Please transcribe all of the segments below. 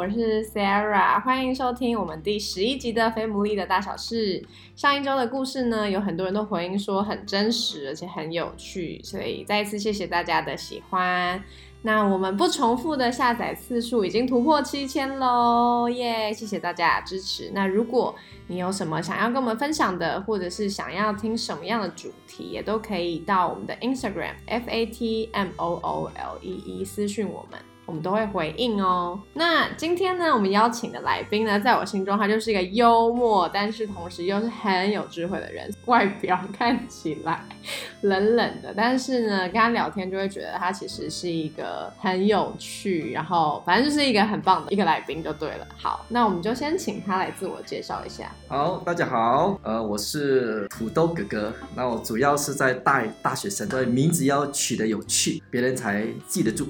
我是 Sarah，欢迎收听我们第十一集的《非牟利的大小事》。上一周的故事呢，有很多人都回应说很真实，而且很有趣，所以再一次谢谢大家的喜欢。那我们不重复的下载次数已经突破七千喽，耶！谢谢大家的支持。那如果你有什么想要跟我们分享的，或者是想要听什么样的主题，也都可以到我们的 Instagram F A T M O O L E E 私讯我们。我们都会回应哦。那今天呢，我们邀请的来宾呢，在我心中他就是一个幽默，但是同时又是很有智慧的人。外表看起来冷冷的，但是呢，跟他聊天就会觉得他其实是一个很有趣，然后反正就是一个很棒的一个来宾就对了。好，那我们就先请他来自我介绍一下。好，大家好，呃，我是土豆哥哥。那我主要是在带大学生，所以名字要取得有趣，别人才记得住。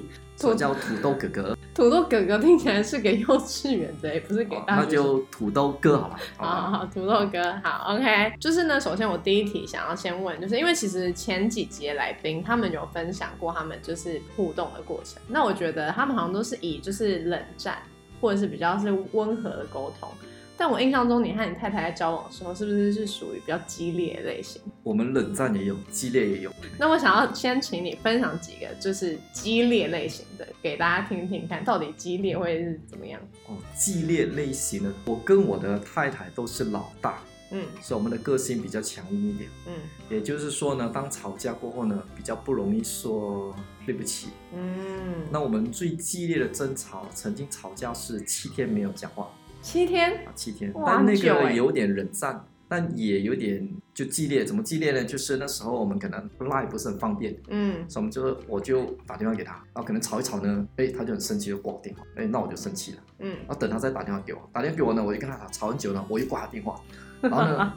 我叫土豆哥哥，土豆哥哥听起来是给幼稚园的，不是给大那就土豆哥好了。好，土豆哥好，OK。就是呢，首先我第一题想要先问，就是因为其实前几节来宾他们有分享过他们就是互动的过程，那我觉得他们好像都是以就是冷战或者是比较是温和的沟通。但我印象中，你和你太太在交往的时候，是不是是属于比较激烈类型？我们冷战也有，激烈也有。那我想要先请你分享几个，就是激烈类型的，给大家听听看，到底激烈会是怎么样？哦，激烈类型的，我跟我的太太都是老大，嗯，所以我们的个性比较强硬一点，嗯，也就是说呢，当吵架过后呢，比较不容易说对不起，嗯，那我们最激烈的争吵，曾经吵架是七天没有讲话。七天，七天，但那个有点冷战，但也有点就激烈。怎么激烈呢？就是那时候我们可能 line 不是很方便，嗯，所以我们就我就打电话给他，然后可能吵一吵呢，哎，他就很生气就挂电话，哎，那我就生气了，嗯，然后等他再打电话给我，打电话给我呢，我就跟他吵很久了，我又挂他电话，然后呢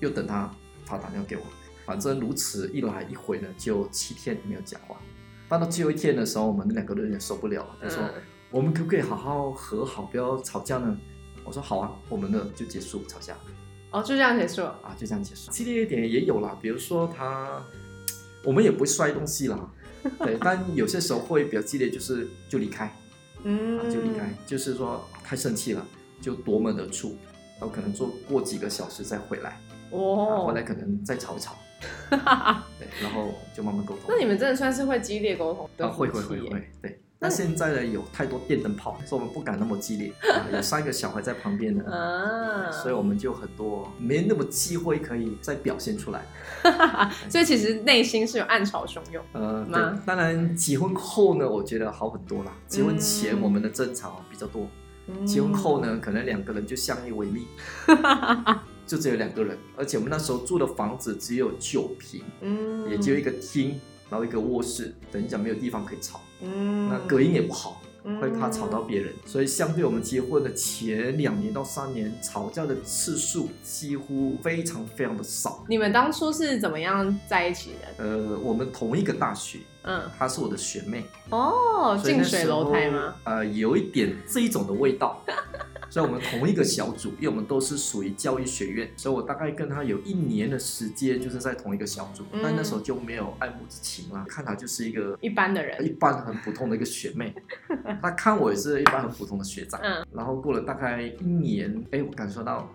又等他他打电话给我，反正如此一来一回呢，就七天没有讲话。到最后一天的时候，我们两个都有点受不了了，他说我们可不可以好好和好，不要吵架呢？我说好啊，我们的就结束吵架，哦，就这样结束。啊，就这样结束。激烈一点也有啦，比如说他，我们也不会摔东西啦，对，但有些时候会比较激烈，就是就离开，嗯，就离开，就是说太生气了，就夺门而出，然后可能坐过几个小时再回来，哦，回来可能再吵一吵，对，然后就慢慢沟通。那你们真的算是会激烈沟通的会会会会，对。那现在呢，有太多电灯泡，所以我们不敢那么激烈。有三个小孩在旁边呢，所以我们就很多没那么机会可以再表现出来。所以其实内心是有暗潮汹涌。呃，对，当然结婚后呢，我觉得好很多啦。结婚前我们的争吵比较多，结婚后呢，可能两个人就相依为命，就只有两个人，而且我们那时候住的房子只有九平，嗯，也就一个厅。然后一个卧室，等于讲没有地方可以吵，嗯，那隔音也不好，会怕吵到别人，所以相对我们结婚的前两年到三年，吵架的次数几乎非常非常的少。你们当初是怎么样在一起的？呃，我们同一个大学，嗯，她是我的学妹，哦，近水楼台吗？呃，有一点这一种的味道。所以，我们同一个小组，因为我们都是属于教育学院，所以我大概跟她有一年的时间，就是在同一个小组。但那时候就没有爱慕之情啦，看她就是一个一般的人，一般很普通的一个学妹。她看我也是一般很普通的学长。嗯。然后过了大概一年，哎，我感受到。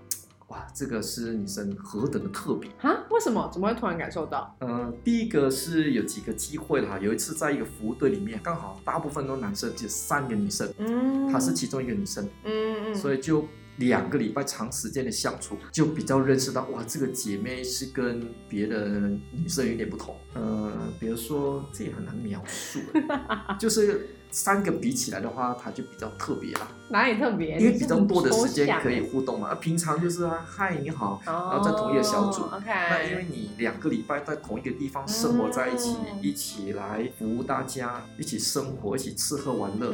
哇，这个是女生何等的特别啊？为什么？怎么会突然感受到？呃，第一个是有几个机会啦。有一次在一个服务队里面，刚好大部分都男生，只有三个女生，嗯，她是其中一个女生，嗯嗯，所以就两个礼拜长时间的相处，就比较认识到，哇，这个姐妹是跟别的女生有点不同。呃，比如说这也很难描述，就是。三个比起来的话，它就比较特别啦。哪里特别？因为比较多的时间可以互动嘛。平常就是啊，嗨，你好，然后在同一个小组。那因为你两个礼拜在同一个地方生活在一起，一起来服务大家，一起生活，一起吃喝玩乐，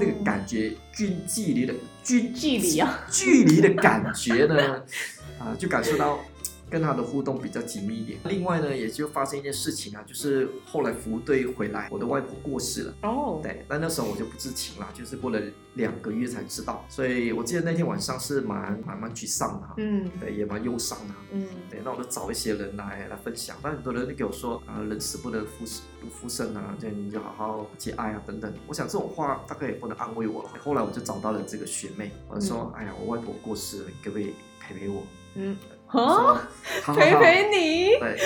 那个感觉，距离的距距离啊，距离的感觉呢，啊，就感受到跟他的互动比较紧密一点。另外呢，也就发生一件事情啊，就是后来服务队回来，我的外婆过世了。哦，对，但那时候我就不知情了，就是过了两个月才知道。所以我记得那天晚上是蛮蛮蛮沮丧的，嗯，对，也蛮忧伤的，嗯，对，那我就找一些人来来分享，但很多人就给我说啊，人死不能复生复生啊，这样你就好好节哀啊等等。我想这种话大概也不能安慰我了。后来我就找到了这个学妹，我说，哎呀，我外婆过世了，可不可以陪陪我？嗯。哦，陪陪你，对，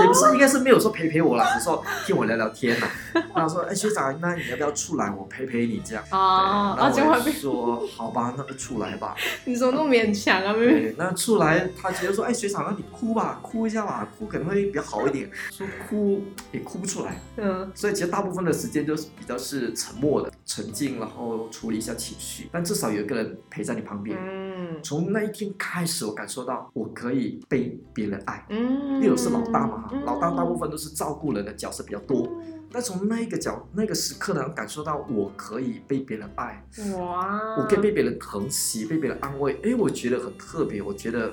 也不是，应该是没有说陪陪我啦，只是说听我聊聊天啦。他说：“哎，学长，那你要不要出来，我陪陪你这样？”啊，然后我说：“好吧，那就出来吧。”你怎么那么勉强啊，妹妹？那出来，他直接说：“哎，学长，那你哭吧，哭一下吧，哭可能会比较好一点。”说哭也哭不出来，嗯，所以其实大部分的时间就是比较是沉默的、沉静，然后处理一下情绪，但至少有一个人陪在你旁边。嗯，从那一天开始，我感受到。我可以被别人爱，嗯，因为我是老大嘛，老大大部分都是照顾人的角色比较多。但从那个角那个时刻呢，感受到我可以被别人爱，哇，我可以被别人疼惜，被别人安慰，哎，我觉得很特别，我觉得。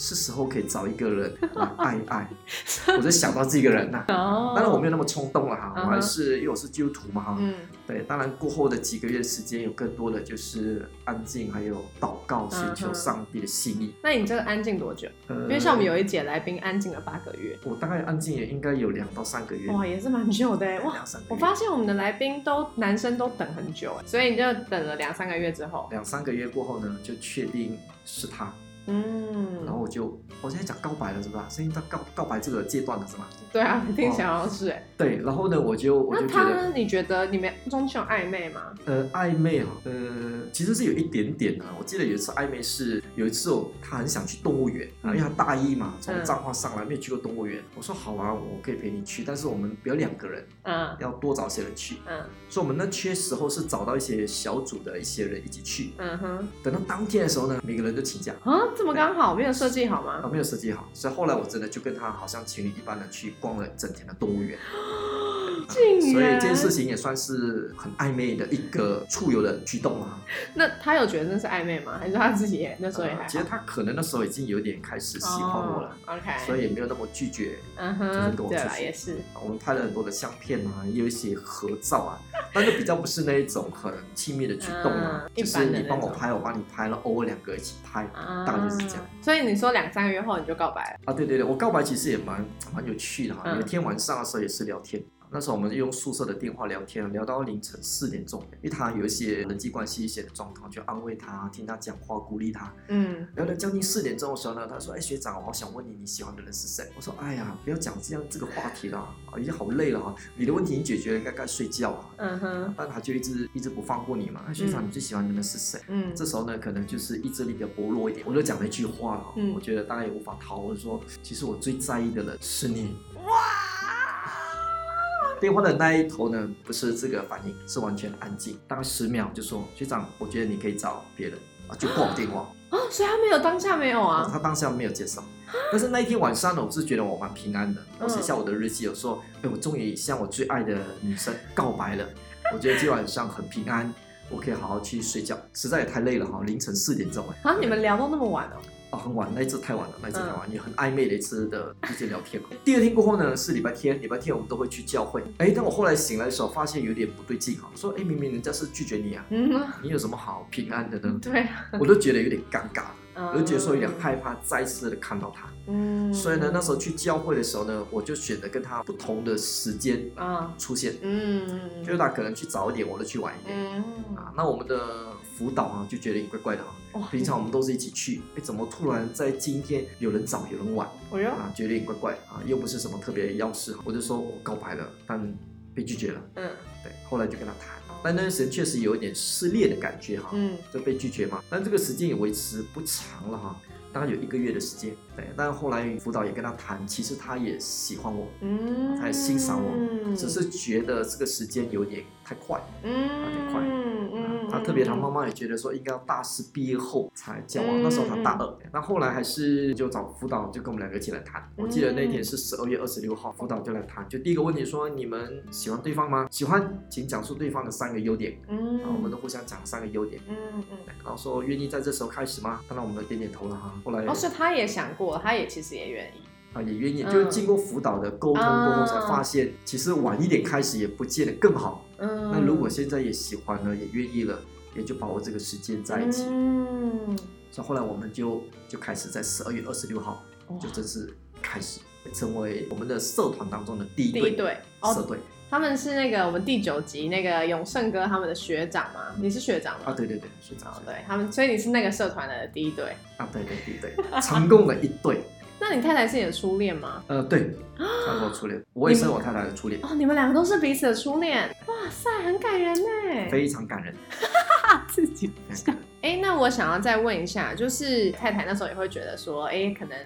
是时候可以找一个人 来爱一爱，我就想到这个人呐。当然我没有那么冲动了哈，我还是因为我是基督徒嘛哈。嗯。对，当然过后的几个月时间有更多的就是安静，还有祷告，寻求上帝的心意。那你这个安静多久？因为像我们有一节来宾安静了八个月，我大概安静也应该有两到三个月。哇，也是蛮久的哇。两三个月。我发现我们的来宾都男生都等很久哎，所以你就等了两三个月之后。两三个月过后呢，就确定是他。嗯，然后我就我现在讲告白了是吧？现在到告告白这个阶段了是吗？对啊，听起来好像是哎。对，然后呢，我就我就觉得，你觉得你们中间有暧昧吗？呃，暧昧啊，呃，其实是有一点点的。我记得有一次暧昧是有一次哦，他很想去动物园啊，因为他大一嘛，从彰化上来没有去过动物园。我说好啊，我可以陪你去，但是我们不要两个人，嗯，要多找些人去，嗯。所以我们那缺时候是找到一些小组的一些人一起去，嗯哼。等到当天的时候呢，每个人都请假啊。这么刚好没有设计好吗？啊，没有设计好，所以后来我真的就跟他好像情侣一般的去逛了整天的动物园。所以这件事情也算是很暧昧的一个处友的举动啊。那他有觉得那是暧昧吗？还是他自己那时候也还？其实他可能那时候已经有点开始喜欢我了，OK，所以也没有那么拒绝，嗯哼，就是跟我出去。也是。我们拍了很多的相片啊，也有一些合照啊，但是比较不是那一种很亲密的举动啊，就是你帮我拍，我帮你拍了，偶尔两个一起拍，大概就是这样。所以你说两三个月后你就告白了啊？对对对，我告白其实也蛮蛮有趣的哈，有一天晚上的时候也是聊天。那时候我们用宿舍的电话聊天，聊到凌晨四点钟，因为他有一些人际关系一些的状况，就安慰他，听他讲话，鼓励他。嗯，聊到将近四点钟的时候呢，他说：“哎，学长，我想问你，你喜欢的人是谁？”我说：“哎呀，不要讲这样这个话题了，啊，已经好累了哈，你的问题已经解决了，应该该睡觉了。”嗯哼，但他就一直一直不放过你嘛。学长，你最喜欢的人是谁？嗯，这时候呢，可能就是意志力比较薄弱一点，我就讲了一句话了，我觉得大家也无法逃，我就说：“其实我最在意的人是你。”哇！电话的那一头呢，不是这个反应，是完全安静，大概十秒就说：“学长，我觉得你可以找别人啊。”就挂电话啊，所以他没有当下没有啊，他当下没有接受。但是那一天晚上呢，我是觉得我蛮平安的。我写下我的日记，有说：“哎，我终于向我最爱的女生告白了。”我觉得今晚上很平安，我可以好好去睡觉。实在也太累了哈，凌晨四点钟哎。啊，你们聊到那么晚哦？啊，很晚，那一次太晚了，那一次太晚，也很暧昧的一次的一些聊天。第二天过后呢，是礼拜天，礼拜天我们都会去教会。哎，但我后来醒来的时候，发现有点不对劲哈，说，哎，明明人家是拒绝你啊，嗯你有什么好平安的呢？对，我都觉得有点尴尬。我就觉得说有点害怕再次的看到他，嗯，所以呢，那时候去教会的时候呢，我就选择跟他不同的时间啊。出现，嗯，就是他可能去早一点，我就去晚一点，嗯。啊，那我们的辅导啊就觉得怪怪的哈，平常我们都是一起去，哎，怎么突然在今天有人早有人晚，啊，觉得有点怪怪啊，又不是什么特别要事，我就说我告白了，但被拒绝了，嗯，对，后来就跟他谈。但那段时间确实有一点失恋的感觉哈，嗯，就被拒绝嘛。但这个时间也维持不长了哈，大概有一个月的时间。对，但后来辅导也跟他谈，其实他也喜欢我，嗯，他也欣赏我，只是觉得这个时间有点太快，嗯，有点快。他特别他妈妈也觉得说应该要大四毕业后才交往，那时候他大二。那后来还是就找辅导，就跟我们两个一起来谈。我记得那天是十二月二十六号，辅导就来谈，就第一个问题说你们喜欢对方吗？喜欢，请讲述对方的三个优点。嗯，然后我们都互相讲三个优点。嗯嗯，然后说愿意在这时候开始吗？看到我们点点头了哈。后来哦，是他也想过，他也其实也愿意。啊，也愿意，就是经过辅导的沟通过后，才发现其实晚一点开始也不见得更好。嗯，那如果现在也喜欢了，也愿意了，也就把握这个时间在一起。嗯，所以后来我们就就开始在十二月二十六号就正式开始成为我们的社团当中的第一队队社队。他们是那个我们第九集那个永胜哥他们的学长吗？你是学长吗？啊，对对对，学长。对他们，所以你是那个社团的第一队。啊，对对第一队，成功的一队。那你太太是你的初恋吗？呃，对，她是我初恋，我也是我太太的初恋。哦，你们两个都是彼此的初恋，哇塞，很感人呢，非常感人，自己想。哎，那我想要再问一下，就是太太那时候也会觉得说，哎，可能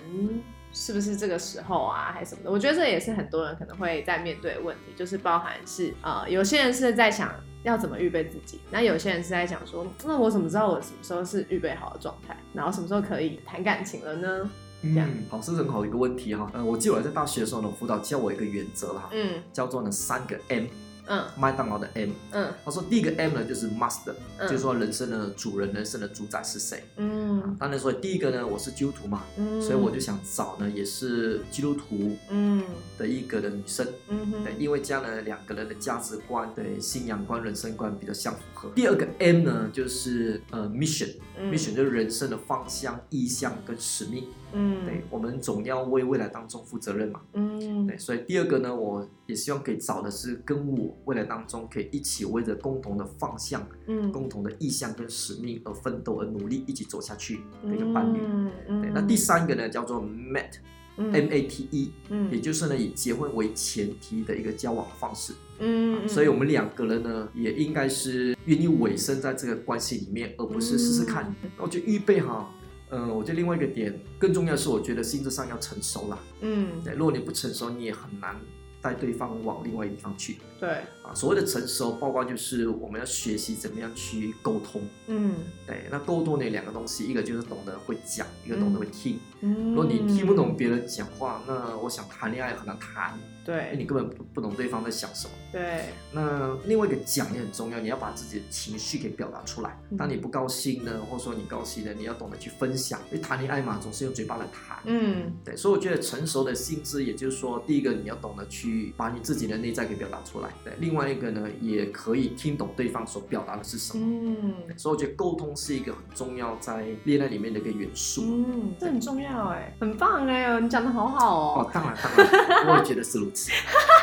是不是这个时候啊，还是什么的？我觉得这也是很多人可能会在面对的问题，就是包含是呃，有些人是在想要怎么预备自己，那有些人是在想说，那我怎么知道我什么时候是预备好的状态，然后什么时候可以谈感情了呢？嗯，好，是很好的一个问题哈。呃，我记得我在大学的时候呢，辅导教我一个原则啦，嗯，叫做呢三个 M。嗯，麦当劳的 M，嗯，他说第一个 M 呢就是 Master，就是说人生的主人，人生的主宰是谁？嗯，当然说第一个呢，我是基督徒嘛，嗯，所以我就想找呢也是基督徒，嗯，的一个的女生，嗯哼，对，因为这样呢两个人的价值观、对信仰观、人生观比较相符合。第二个 M 呢就是呃 Mission，Mission 就是人生的方向、意向跟使命，嗯，对，我们总要为未来当中负责任嘛，嗯，对，所以第二个呢，我也希望可以找的是跟我。未来当中可以一起为着共同的方向、嗯，共同的意向跟使命而奋斗而努力，一起走下去的一个伴侣。对，那第三个呢叫做 Mate，M A T E，嗯，也就是呢以结婚为前提的一个交往方式。嗯，所以我们两个人呢也应该是愿意委身在这个关系里面，而不是试试看。我就预备哈，嗯，我觉得另外一个点更重要的是，我觉得心智上要成熟啦。嗯，对，如果你不成熟，你也很难。带对方往另外一地方去，对啊，所谓的成熟，包括就是我们要学习怎么样去沟通，嗯，对，那沟通那两个东西，一个就是懂得会讲，一个懂得会听。如果你听不懂别人讲话，那我想谈恋爱很难谈。对，你根本不不懂对方在想什么。对，那另外一个讲也很重要，你要把自己的情绪给表达出来。当你不高兴呢，或者说你高兴的，你要懂得去分享。因为谈恋爱嘛，总是用嘴巴来谈。嗯，对，所以我觉得成熟的心智，也就是说，第一个你要懂得去把你自己的内在给表达出来。对，另外一个呢，也可以听懂对方所表达的是什么。嗯，所以我觉得沟通是一个很重要在恋爱里面的一个元素。嗯，这很重要哎，很棒哎，你讲的好好哦。哦，当然当然，我也觉得是如此。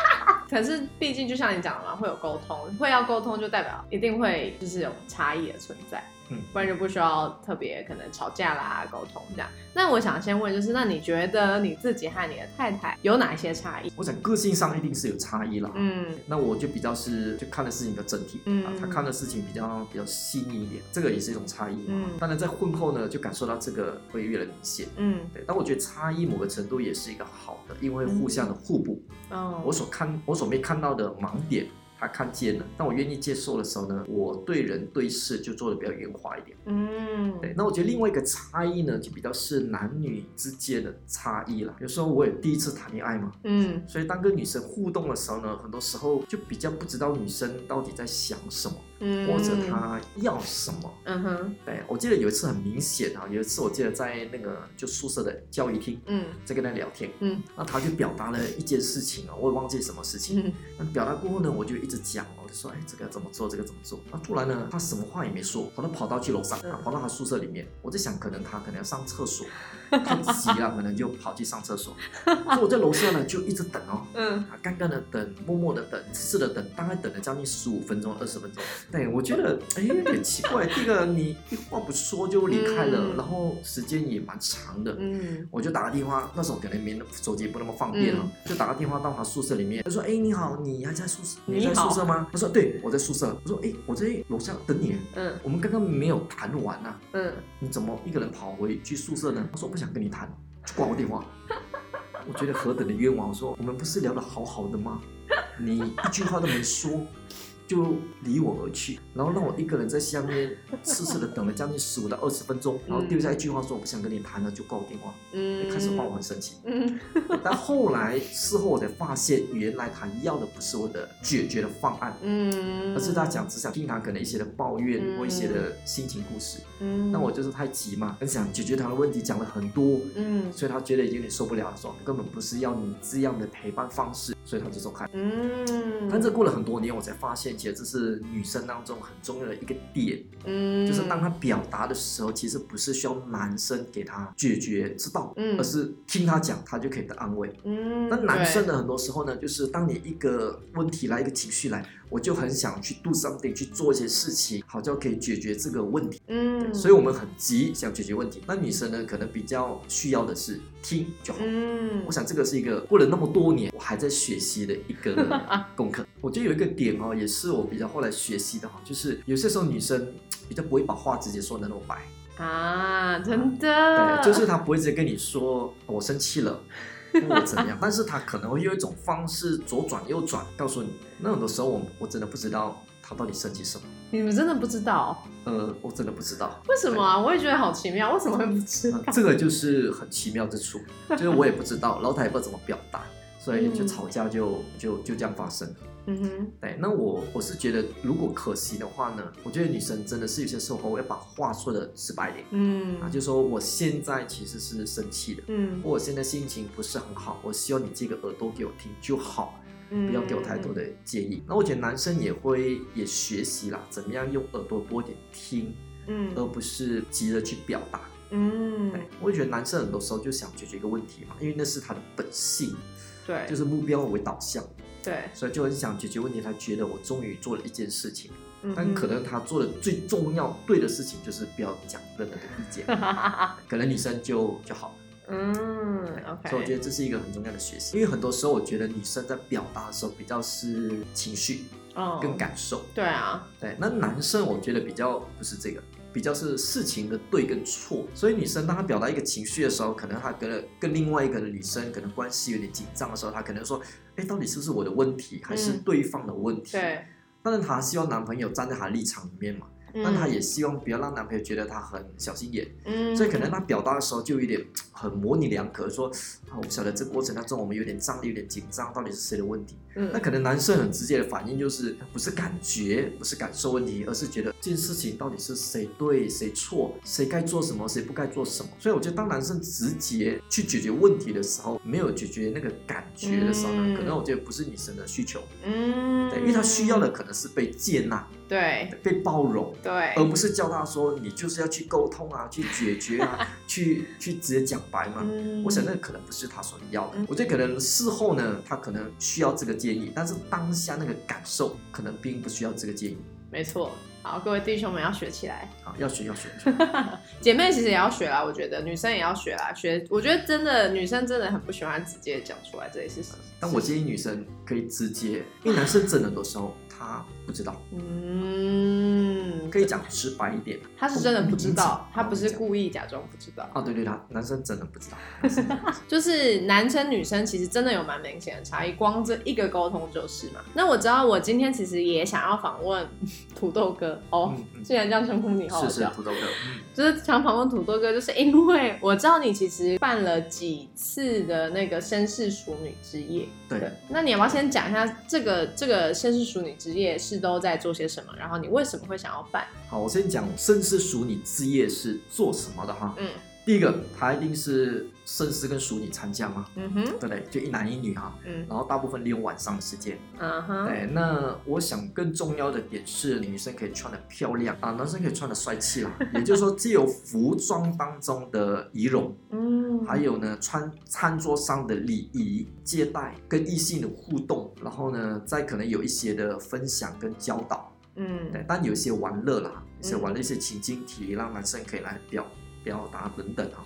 可是，毕竟就像你讲的嘛，会有沟通，会要沟通，就代表一定会就是有差异的存在。不然就不需要特别可能吵架啦、沟通这样。那我想先问，就是那你觉得你自己和你的太太有哪一些差异？我想个性上一定是有差异啦。嗯，那我就比较是就看的事情的整体，嗯，他看的事情比较比较细腻一点，这个也是一种差异。嗯，当然在婚后呢，就感受到这个会越来越明显。嗯，对。但我觉得差异某个程度也是一个好的，因为互相的互补。哦，我所看我所没看到的盲点。他看见了，但我愿意接受的时候呢，我对人对事就做的比较圆滑一点。嗯，对。那我觉得另外一个差异呢，就比较是男女之间的差异了。有时候我也第一次谈恋爱嘛，嗯，所以当跟女生互动的时候呢，很多时候就比较不知道女生到底在想什么。或者他要什么？嗯哼，对我记得有一次很明显啊，有一次我记得在那个就宿舍的教育厅，嗯，在跟他聊天，嗯，那他就表达了一件事情啊，我也忘记什么事情。那表达过后呢，我就一直讲，我就说，哎，这个怎么做，这个怎么做？那突然呢，他什么话也没说，他都跑到去楼上，跑到他宿舍里面。我在想，可能他可能要上厕所，太急了，可能就跑去上厕所。所以我在楼下呢，就一直等哦，嗯，啊干干的等，默默的等，试的等，大概等了将近十五分钟、二十分钟。对，我觉得哎有点奇怪。第一个，你一话不说就离开了，然后时间也蛮长的。嗯，我就打个电话，那时候可能没手机不那么方便啊，就打个电话到他宿舍里面。他说：“哎，你好，你还在宿舍？你在宿舍吗？”他说：“对，我在宿舍。”我说：“哎，我在楼下等你。”嗯，我们刚刚没有谈完啊。嗯，你怎么一个人跑回去宿舍呢？他说：“不想跟你谈，就挂我电话。”我觉得何等的冤枉！我说：“我们不是聊得好好的吗？你一句话都没说。”就离我而去，然后让我一个人在下面痴痴的等了将近十五到二十分钟，然后丢下一句话说我不想跟你谈了，就挂我电话。嗯，开始话我很生气。嗯，但后来事后我才发现，原来他要的不是我的解决的方案，嗯，而是他讲只想听他可能一些的抱怨或一些的心情故事。嗯，那我就是太急嘛，很想解决他的问题，讲了很多。嗯，所以他觉得有点受不了，说根本不是要你这样的陪伴方式，所以他就走开。嗯，但这过了很多年，我才发现。其实这是女生当中很重要的一个点，嗯，就是当她表达的时候，其实不是需要男生给她解决之道，嗯，而是听她讲，她就可以得安慰，嗯。那男生呢，很多时候呢，就是当你一个问题来，一个情绪来。我就很想去 do something 去做一些事情，好就可以解决这个问题。嗯，所以我们很急想解决问题。那女生呢，可能比较需要的是听就好。嗯，我想这个是一个过了那么多年我还在学习的一个功课。我觉得有一个点哦，也是我比较后来学习的哈，就是有些时候女生比较不会把话直接说的那么白啊，真的。对，就是她不会直接跟你说我生气了。或怎么样？但是他可能会用一种方式左转右转，告诉你。那很多时候我我真的不知道他到底生气什么。你们真的不知道？呃，我真的不知道。为什么啊？我也觉得好奇妙，为什么会不知道？这个就是很奇妙之处，就是我也不知道，然后他也不知道怎么表达，所以就吵架就就就这样发生了。嗯哼，对，那我我是觉得，如果可惜的话呢，我觉得女生真的是有些时候我要把话说的直白点，嗯，啊，就说我现在其实是生气的，嗯，我现在心情不是很好，我希望你借个耳朵给我听就好，嗯，不要给我太多的建议。那我觉得男生也会也学习啦，怎么样用耳朵多点听，嗯，而不是急着去表达，嗯，对，我也觉得男生很多时候就想解决一个问题嘛，因为那是他的本性，对，就是目标为导向。对，所以就很想解决问题。他觉得我终于做了一件事情，但可能他做的最重要对的事情就是不要讲任何的意见，可能女生就就好了。嗯，OK。所以我觉得这是一个很重要的学习，因为很多时候我觉得女生在表达的时候比较是情绪，哦，跟感受。对啊，对。那男生我觉得比较不是这个。比较是事情的对跟错，所以女生当她表达一个情绪的时候，可能她跟跟另外一个女生可能关系有点紧张的时候，她可能说：“哎，到底是不是我的问题，还是对方的问题？”对。但是她希望男朋友站在她的立场里面嘛。但她也希望不要让男朋友觉得她很小心眼，嗯，所以可能她表达的时候就有点很模棱两可，说啊，我晓得这过程当中我们有点张力，有点紧张，到底是谁的问题？嗯，那可能男生很直接的反应就是不是感觉，不是感受问题，而是觉得这件事情到底是谁对谁错，谁该做什么，谁不该做什么。所以我觉得当男生直接去解决问题的时候，没有解决那个感觉的时候呢，可能我觉得不是女生的需求，嗯，对，因为他需要的可能是被接纳。对，被包容，对，而不是叫他说你就是要去沟通啊，去解决啊，去去直接讲白嘛。我想那可能不是他所要的。我觉得可能事后呢，他可能需要这个建议，但是当下那个感受可能并不需要这个建议。没错。好，各位弟兄们要学起来。好，要学要学。姐妹其实也要学啦，我觉得女生也要学啦。学，我觉得真的女生真的很不喜欢直接讲出来这些事情。但我建议女生可以直接，因为男生真的多时候。他不知道，嗯，可以讲直白一点，他是真的不知道，他不是故意假装不知道。哦，对对，他男生真的不知道，就是男生女生其实真的有蛮明显的差异，光这一个沟通就是嘛。那我知道，我今天其实也想要访问土豆哥哦，既然这样称呼你，是是土豆哥，就是想访问土豆哥，就是因为我知道你其实办了几次的那个绅士淑女之夜，对，那你要不要先讲一下这个这个绅士淑女之？夜是都在做些什么？然后你为什么会想要办？好，我先讲甚至数你职业是做什么的哈。嗯，第一个，他一定是绅士跟淑女参加嘛。嗯哼，对不对？就一男一女哈。嗯，然后大部分利用晚上的时间。嗯哼，对。那我想更重要的点是，女生可以穿的漂亮啊，男生可以穿的帅气啦。也就是说，既有服装当中的仪容，嗯，还有呢，穿餐桌上的礼仪接待，跟异性的互动，然后呢，再可能有一些的分享跟教导。嗯，对。但有一些玩乐啦，一些玩的一些情境题，让男生可以来表。表达等等啊，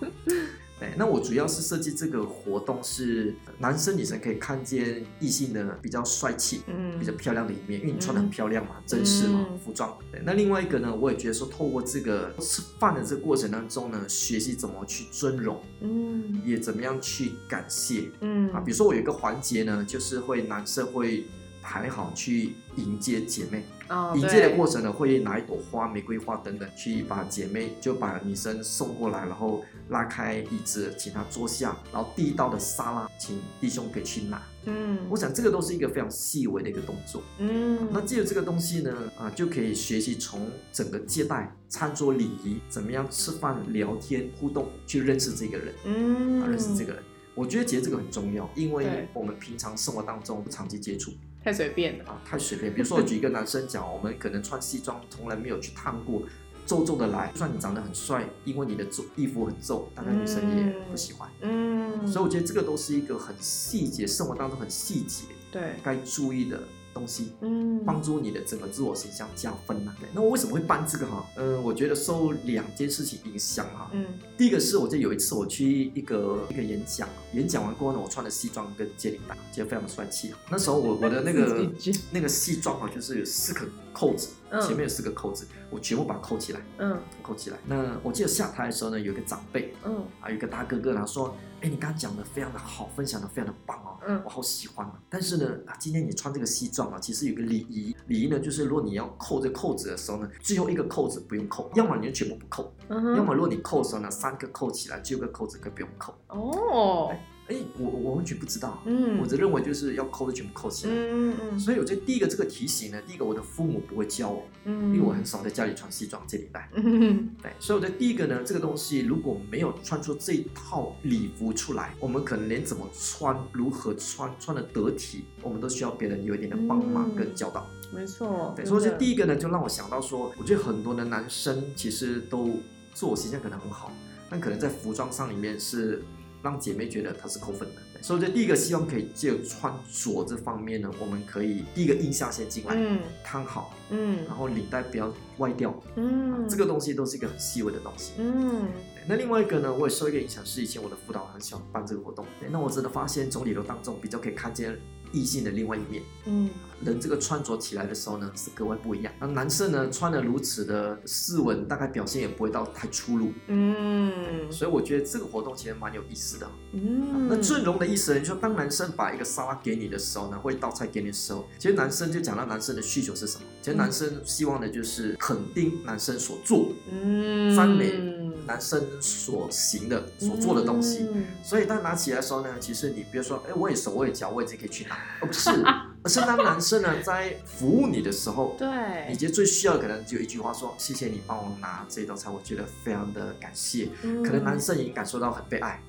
对，那我主要是设计这个活动是男生女生可以看见异性的比较帅气、嗯，比较漂亮的一面，因为你穿的很漂亮嘛，正式嘛，服装。对，那另外一个呢，我也觉得说透过这个吃饭的这个过程当中呢，学习怎么去尊荣，嗯，也怎么样去感谢，嗯，啊，比如说我有一个环节呢，就是会男生会。排好去迎接姐妹。哦迎接的过程呢，会拿一朵花、玫瑰花等等，去把姐妹就把女生送过来，然后拉开椅子，请她坐下，然后递到的沙拉，请弟兄可以去拿。嗯，我想这个都是一个非常细微的一个动作。嗯，那借着这个东西呢，啊，就可以学习从整个接待、餐桌礼仪，怎么样吃饭、聊天、互动，去认识这个人。嗯，认识这个人，我觉得其实这个很重要，因为我们平常生活当中不长期接触。太随便了啊！太随便。比如说，我举一个男生讲，我们可能穿西装，从来没有去烫过，皱皱的来。就算你长得很帅，因为你的皱衣服很皱，大概女生也不喜欢。嗯。所以我觉得这个都是一个很细节，生活当中很细节，对，该注意的。东西，嗯，帮助你的整个自我形象加分呐。那我为什么会办这个哈？嗯，我觉得受两件事情影响哈。嗯，第一个是，我就有一次我去一个一个演讲，演讲完过后呢，我穿的西装跟接领带，觉得非常的帅气。那时候我我的那个 那个西装啊，就是有四颗扣子，前面有四个扣子，我全部把它扣起来，嗯，扣起来。那我记得下台的时候呢，有一个长辈，嗯，啊有一个大哥哥，他说。哎，你刚刚讲的非常的好，分享的非常的棒哦，嗯，我好喜欢啊。但是呢，啊，今天你穿这个西装啊，其实有个礼仪，礼仪呢就是如果你要扣这扣子的时候呢，最后一个扣子不用扣，要么你就全部不扣，要么如果你扣的时候呢，三个扣起来，最后一个扣子可以不用扣。哦。哎，我我完全不知道，嗯，我只认为就是要扣的全部扣起来，嗯嗯所以我觉得第一个这个提醒呢，第一个我的父母不会教我，嗯，因为我很少在家里穿西装这礼拜，嗯对，所以我觉得第一个呢，这个东西如果没有穿出这一套礼服出来，我们可能连怎么穿、如何穿、穿的得体，我们都需要别人有一点的帮忙跟教导，没错，对，所以这第一个呢，就让我想到说，我觉得很多的男生其实都自我形象可能很好，但可能在服装上里面是。让姐妹觉得她是扣分的，所以这第一个希望可以借穿着这方面呢，我们可以第一个印象先进来，嗯，看好，嗯，然后领带不要歪掉，嗯，这个东西都是一个很细微的东西，嗯，那另外一个呢，我也受一个影响，是以前我的辅导很喜欢办这个活动，那我真的发现从里头当中比较可以看见。异性的另外一面，嗯，人这个穿着起来的时候呢，是格外不一样。那男生呢，穿的如此的斯文，大概表现也不会到太粗鲁，嗯。所以我觉得这个活动其实蛮有意思的，嗯。那尊荣的意思呢，就说当男生把一个沙拉给你的时候呢，或一道菜给你的时候，其实男生就讲到男生的需求是什么？其实男生希望的就是肯定男生所做，嗯，赞美。男生所行的、所做的东西，所以当拿起来的时候呢，其实你比如说，哎，我也手，我也脚，我也可以去拿，而不是，而是当男生呢在服务你的时候，对，你觉得最需要可能就一句话说，谢谢你帮我拿这道菜，我觉得非常的感谢，可能男生已经感受到很被爱。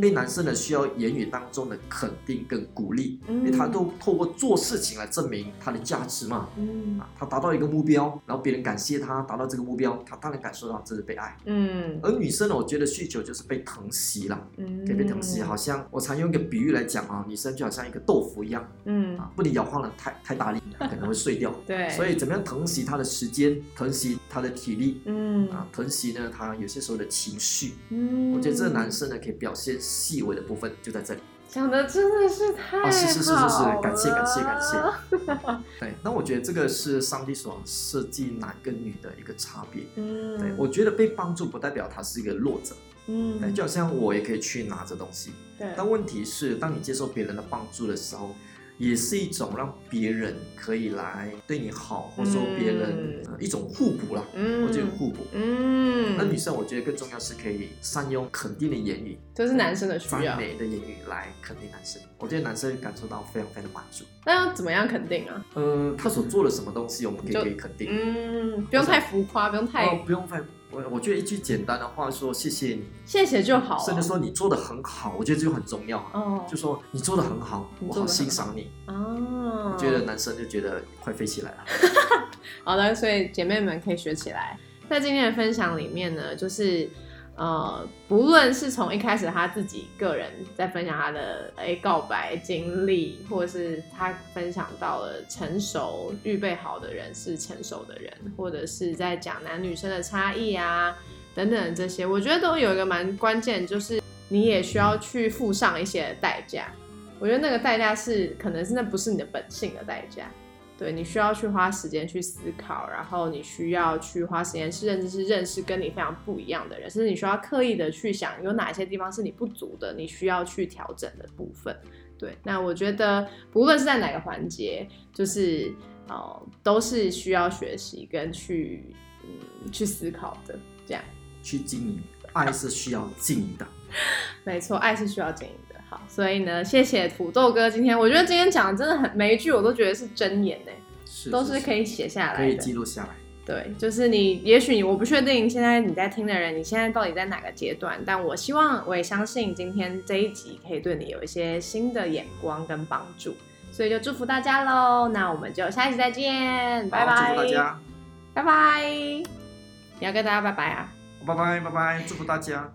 被男生呢需要言语当中的肯定跟鼓励，因为他都透过做事情来证明他的价值嘛。嗯，啊，他达到一个目标，然后别人感谢他达到这个目标，他当然感受到这是被爱。嗯，而女生呢，我觉得需求就是被疼惜了，嗯，被疼惜，好像我常用一个比喻来讲啊，女生就好像一个豆腐一样，嗯，啊，不能摇晃了太太大力，可能会碎掉。对，所以怎么样疼惜她的时间，疼惜她的体力，嗯，啊，疼惜呢他有些时候的情绪。嗯，我觉得这个男生呢可以表现。些细微的部分就在这里，讲的真的是太好了。是是是是是，感谢感谢感谢。对，那我觉得这个是上帝所设计男跟女的一个差别。嗯，对，我觉得被帮助不代表他是一个弱者。嗯，对，就好像我也可以去拿着东西。对，但问题是，当你接受别人的帮助的时候。也是一种让别人可以来对你好，或者说别人一种互补啦，嗯，我觉得互补。嗯，那女生我觉得更重要是可以善用肯定的言语，这是男生的需要，赞美的言语来肯定男生。我觉得男生感受到非常非常的满足。那要怎么样肯定啊？嗯，他所做了什么东西，我们可以可以肯定。嗯，不用太浮夸，不用太，不用太。我我觉得一句简单的话说谢谢你，谢谢就好，甚至说你做的很好，我觉得这就很重要。哦，就说你做的很好，我好欣赏你。哦，觉得男生就觉得快飞起来了。好的，所以姐妹们可以学起来。在今天的分享里面呢，就是。呃，不论是从一开始他自己个人在分享他的诶告白经历，或者是他分享到了成熟预备好的人是成熟的人，或者是在讲男女生的差异啊等等这些，我觉得都有一个蛮关键，就是你也需要去付上一些代价。我觉得那个代价是，可能是那不是你的本性的代价。对你需要去花时间去思考，然后你需要去花时间去认知是认识跟你非常不一样的人，甚至你需要刻意的去想有哪些地方是你不足的，你需要去调整的部分。对，那我觉得不论是在哪个环节，就是哦，都是需要学习跟去嗯去思考的，这样去经营，爱是需要经营的。没错，爱是需要经营的。好，所以呢，谢谢土豆哥今天，我觉得今天讲的真的很每一句我都觉得是真言呢，都是可以写下来，可以记录下来。对，就是你，也许我不确定现在你在听的人，你现在到底在哪个阶段，但我希望，我也相信今天这一集可以对你有一些新的眼光跟帮助，所以就祝福大家喽。那我们就下一集再见，拜拜。祝福大家，拜拜。你要跟大家拜拜啊！拜拜拜拜，祝福大家。